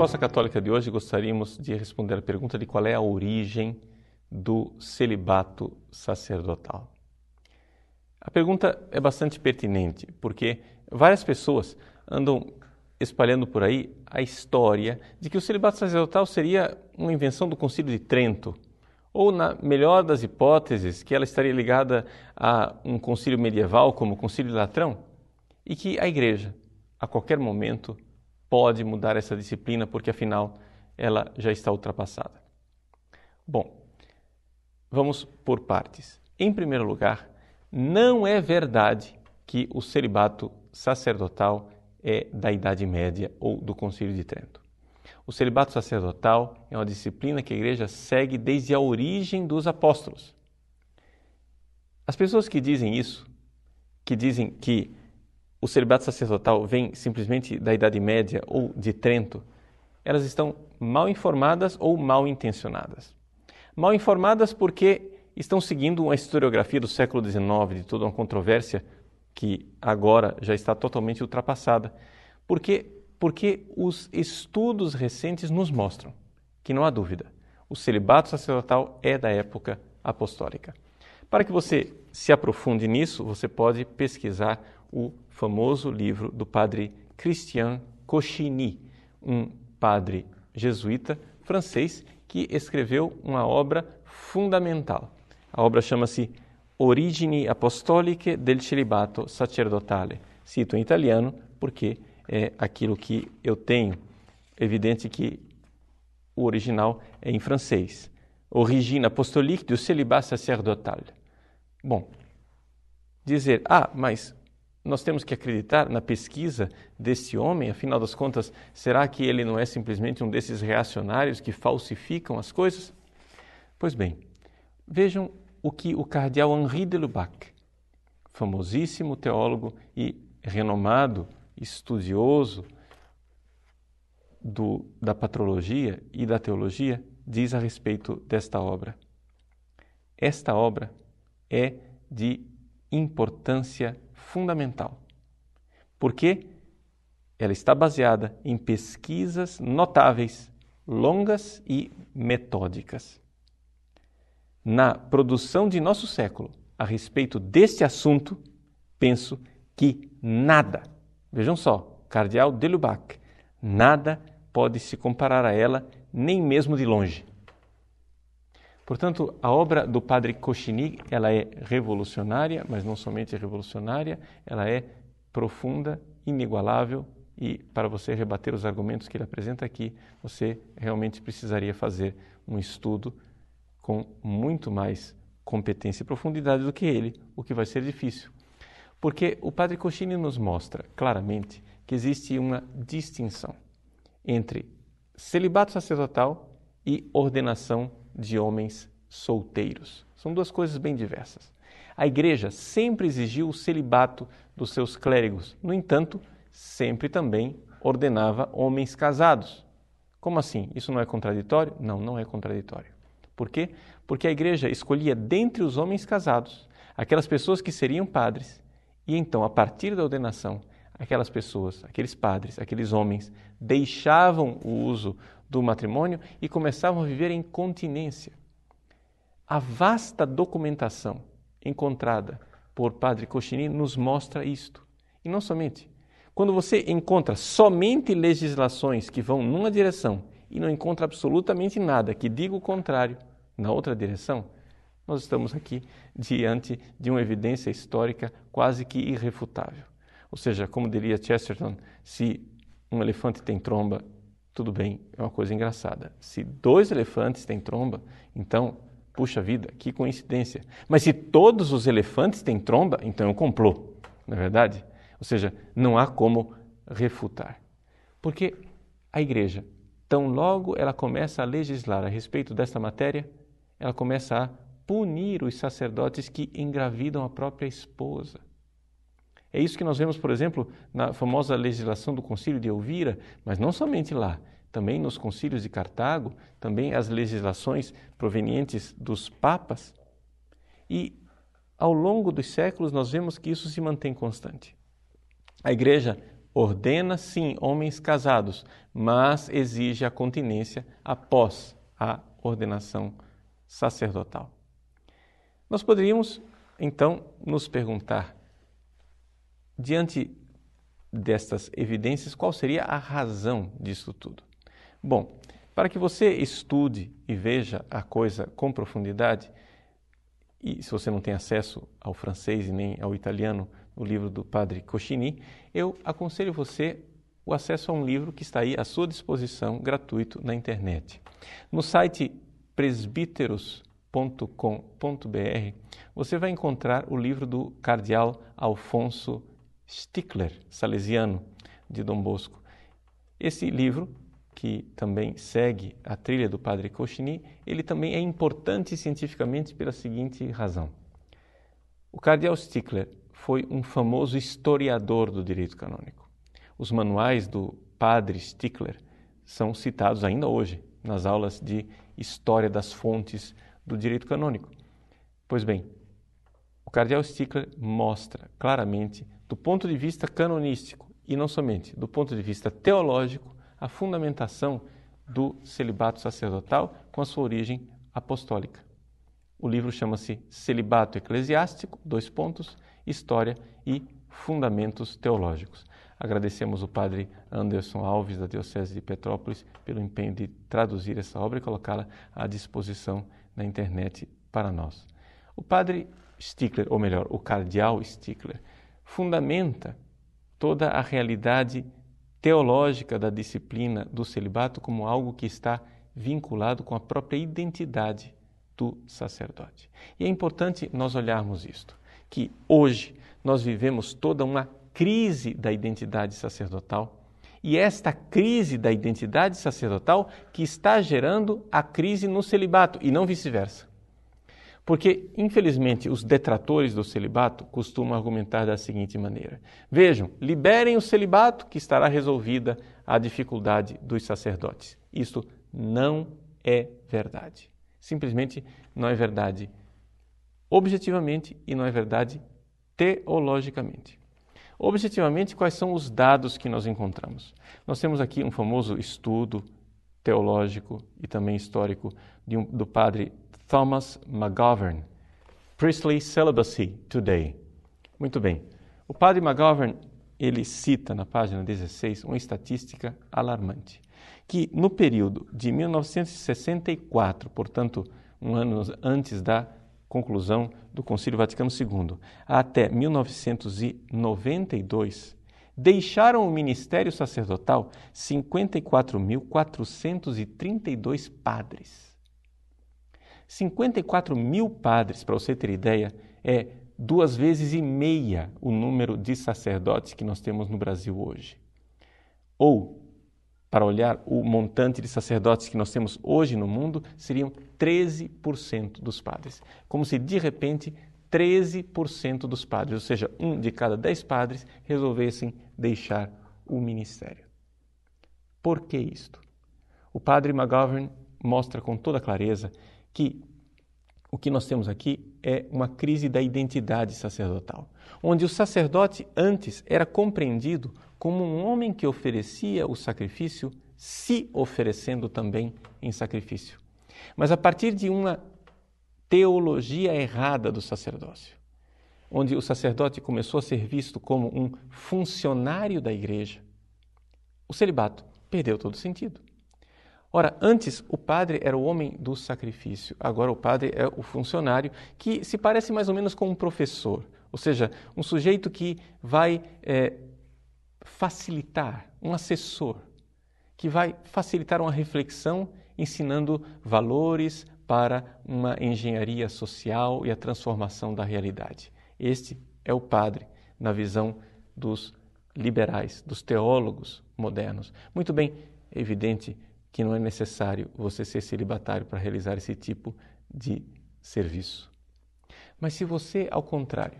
resposta católica de hoje, gostaríamos de responder a pergunta de qual é a origem do celibato sacerdotal. A pergunta é bastante pertinente, porque várias pessoas andam espalhando por aí a história de que o celibato sacerdotal seria uma invenção do Concílio de Trento, ou, na melhor das hipóteses, que ela estaria ligada a um concílio medieval, como o Concílio de Latrão, e que a Igreja, a qualquer momento, pode mudar essa disciplina, porque afinal ela já está ultrapassada. Bom, vamos por partes. Em primeiro lugar, não é verdade que o celibato sacerdotal é da Idade Média ou do Concílio de Trento. O celibato sacerdotal é uma disciplina que a igreja segue desde a origem dos apóstolos. As pessoas que dizem isso, que dizem que o celibato sacerdotal vem simplesmente da Idade Média ou de Trento, elas estão mal informadas ou mal intencionadas. Mal informadas porque estão seguindo uma historiografia do século XIX, de toda uma controvérsia que agora já está totalmente ultrapassada, porque, porque os estudos recentes nos mostram que não há dúvida, o celibato sacerdotal é da época apostólica. Para que você se aprofunde nisso, você pode pesquisar o famoso livro do padre Christian Cochini, um padre jesuíta francês que escreveu uma obra fundamental. A obra chama-se Origini Apostoliche del Celibato Sacerdotale. Cito em italiano porque é aquilo que eu tenho. Evidente que o original é em francês. Origine Apostolique du Célibat Sacerdotal. Bom, dizer, ah, mas nós temos que acreditar na pesquisa desse homem, afinal das contas, será que ele não é simplesmente um desses reacionários que falsificam as coisas? Pois bem, vejam o que o cardeal Henri de Lubac, famosíssimo teólogo e renomado estudioso do, da patrologia e da teologia, diz a respeito desta obra. Esta obra é de importância fundamental, porque ela está baseada em pesquisas notáveis, longas e metódicas. Na produção de nosso século a respeito deste assunto, penso que nada, vejam só, Cardeal de Lubac, nada pode se comparar a ela, nem mesmo de longe. Portanto, a obra do padre Cochini, ela é revolucionária, mas não somente revolucionária, ela é profunda, inigualável e para você rebater os argumentos que ele apresenta aqui, você realmente precisaria fazer um estudo com muito mais competência e profundidade do que ele, o que vai ser difícil. Porque o Padre Cochini nos mostra claramente que existe uma distinção entre celibato sacerdotal e ordenação de homens solteiros. São duas coisas bem diversas. A igreja sempre exigiu o celibato dos seus clérigos, no entanto, sempre também ordenava homens casados. Como assim? Isso não é contraditório? Não, não é contraditório. Por quê? Porque a igreja escolhia dentre os homens casados aquelas pessoas que seriam padres, e então, a partir da ordenação, aquelas pessoas, aqueles padres, aqueles homens, deixavam o uso do matrimônio e começavam a viver em continência. A vasta documentação encontrada por Padre Cochini nos mostra isto. E não somente. Quando você encontra somente legislações que vão numa direção e não encontra absolutamente nada que diga o contrário, na outra direção, nós estamos aqui diante de uma evidência histórica quase que irrefutável. Ou seja, como diria Chesterton, se um elefante tem tromba, tudo bem, é uma coisa engraçada. Se dois elefantes têm tromba, então, puxa vida, que coincidência. Mas se todos os elefantes têm tromba, então é um complô, não é verdade? Ou seja, não há como refutar. Porque a igreja, tão logo ela começa a legislar a respeito desta matéria, ela começa a punir os sacerdotes que engravidam a própria esposa. É isso que nós vemos, por exemplo, na famosa legislação do Concílio de Elvira, mas não somente lá, também nos concílios de Cartago, também as legislações provenientes dos papas. E ao longo dos séculos nós vemos que isso se mantém constante. A igreja ordena sim homens casados, mas exige a continência após a ordenação sacerdotal. Nós poderíamos então nos perguntar, diante destas evidências, qual seria a razão disso tudo? Bom, para que você estude e veja a coisa com profundidade, e se você não tem acesso ao francês e nem ao italiano, o livro do padre Cochini, eu aconselho você o acesso a um livro que está aí à sua disposição, gratuito, na internet. No site presbíteros.com.br você vai encontrar o livro do cardeal Alfonso Stickler, salesiano de Dom Bosco. Esse livro, que também segue a trilha do padre Cochini, ele também é importante cientificamente pela seguinte razão. O cardeal Stickler foi um famoso historiador do direito canônico. Os manuais do padre Stickler são citados ainda hoje nas aulas de História das Fontes do Direito Canônico. Pois bem, o cardeal Stickler mostra claramente, do ponto de vista canonístico e não somente do ponto de vista teológico, a fundamentação do celibato sacerdotal com a sua origem apostólica. O livro chama-se Celibato Eclesiástico, dois pontos, História e Fundamentos Teológicos. Agradecemos o padre Anderson Alves, da Diocese de Petrópolis, pelo empenho de traduzir essa obra e colocá-la à disposição na internet para nós. O padre Stickler, ou melhor, o cardeal Stickler, fundamenta toda a realidade teológica da disciplina do celibato como algo que está vinculado com a própria identidade do sacerdote. E é importante nós olharmos isto que hoje nós vivemos toda uma crise da identidade sacerdotal. E esta crise da identidade sacerdotal que está gerando a crise no celibato e não vice-versa. Porque, infelizmente, os detratores do celibato costumam argumentar da seguinte maneira: Vejam, liberem o celibato que estará resolvida a dificuldade dos sacerdotes. Isto não é verdade. Simplesmente não é verdade objetivamente e não é verdade teologicamente. Objetivamente, quais são os dados que nós encontramos? Nós temos aqui um famoso estudo teológico e também histórico um, do padre Thomas McGovern, Priestly Celibacy Today. Muito bem. O padre McGovern, ele cita na página 16 uma estatística alarmante, que no período de 1964, portanto, um ano antes da conclusão do Concílio Vaticano II até 1992, deixaram o ministério sacerdotal 54.432 padres. 54 mil padres, para você ter ideia, é duas vezes e meia o número de sacerdotes que nós temos no Brasil hoje. Ou para olhar o montante de sacerdotes que nós temos hoje no mundo, seriam 13% dos padres. Como se de repente 13% dos padres, ou seja, um de cada dez padres, resolvessem deixar o ministério. Por que isto? O padre McGovern mostra com toda clareza que o que nós temos aqui é uma crise da identidade sacerdotal, onde o sacerdote antes era compreendido como um homem que oferecia o sacrifício, se oferecendo também em sacrifício. Mas a partir de uma teologia errada do sacerdócio, onde o sacerdote começou a ser visto como um funcionário da igreja, o celibato perdeu todo sentido. Ora, antes o padre era o homem do sacrifício, agora o padre é o funcionário que se parece mais ou menos com um professor, ou seja, um sujeito que vai é, facilitar, um assessor, que vai facilitar uma reflexão ensinando valores para uma engenharia social e a transformação da realidade. Este é o padre na visão dos liberais, dos teólogos modernos. Muito bem, é evidente que não é necessário você ser celibatário para realizar esse tipo de serviço. Mas se você, ao contrário,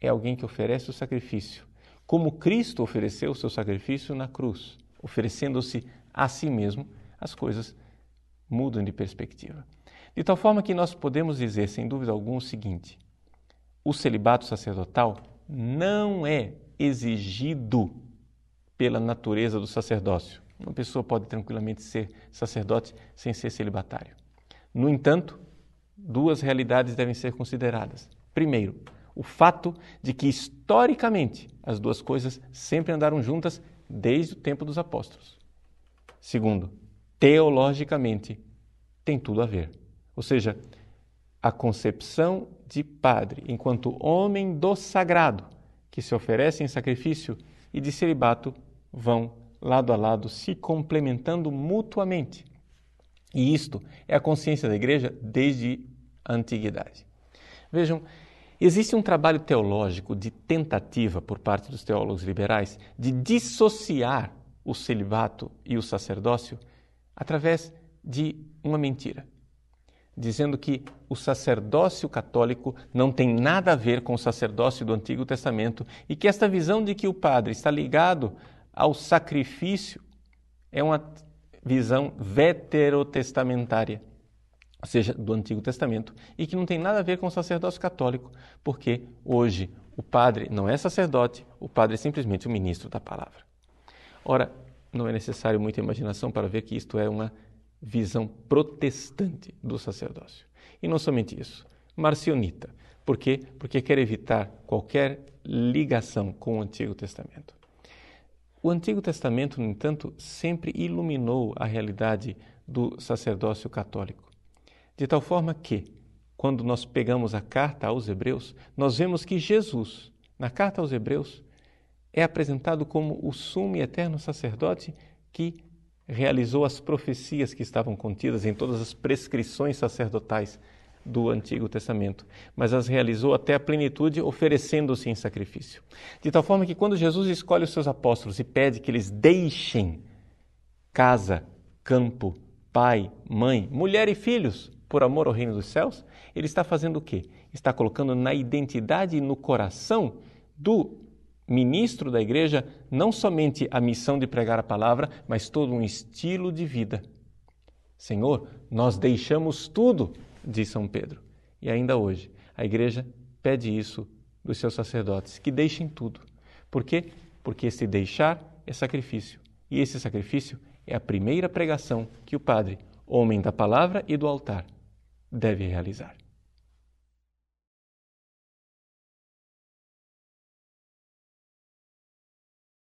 é alguém que oferece o sacrifício, como Cristo ofereceu o seu sacrifício na cruz, oferecendo-se a si mesmo, as coisas mudam de perspectiva. De tal forma que nós podemos dizer, sem dúvida alguma, o seguinte: o celibato sacerdotal não é exigido pela natureza do sacerdócio. Uma pessoa pode tranquilamente ser sacerdote sem ser celibatário. No entanto, duas realidades devem ser consideradas. Primeiro, o fato de que historicamente as duas coisas sempre andaram juntas desde o tempo dos apóstolos. Segundo, teologicamente tem tudo a ver. Ou seja, a concepção de padre enquanto homem do sagrado que se oferece em sacrifício e de celibato vão lado a lado se complementando mutuamente. E isto é a consciência da igreja desde a antiguidade. Vejam, existe um trabalho teológico de tentativa por parte dos teólogos liberais de dissociar o celibato e o sacerdócio através de uma mentira, dizendo que o sacerdócio católico não tem nada a ver com o sacerdócio do Antigo Testamento e que esta visão de que o padre está ligado ao sacrifício é uma visão veterotestamentária ou seja, do Antigo Testamento, e que não tem nada a ver com o sacerdócio católico, porque hoje o padre não é sacerdote, o padre é simplesmente o ministro da palavra. Ora, não é necessário muita imaginação para ver que isto é uma visão protestante do sacerdócio. E não somente isso, marcionita. Por quê? Porque quer evitar qualquer ligação com o Antigo Testamento. O Antigo Testamento, no entanto, sempre iluminou a realidade do sacerdócio católico. De tal forma que, quando nós pegamos a carta aos Hebreus, nós vemos que Jesus, na carta aos Hebreus, é apresentado como o sumo e eterno sacerdote que realizou as profecias que estavam contidas em todas as prescrições sacerdotais do Antigo Testamento, mas as realizou até a plenitude, oferecendo-se em sacrifício. De tal forma que, quando Jesus escolhe os seus apóstolos e pede que eles deixem casa, campo, pai, mãe, mulher e filhos por amor ao reino dos céus, ele está fazendo o quê? Está colocando na identidade e no coração do ministro da igreja não somente a missão de pregar a palavra, mas todo um estilo de vida. Senhor, nós deixamos tudo, diz São Pedro. E ainda hoje, a igreja pede isso dos seus sacerdotes, que deixem tudo. Por quê? Porque esse deixar é sacrifício. E esse sacrifício é a primeira pregação que o padre, homem da palavra e do altar, deve realizar.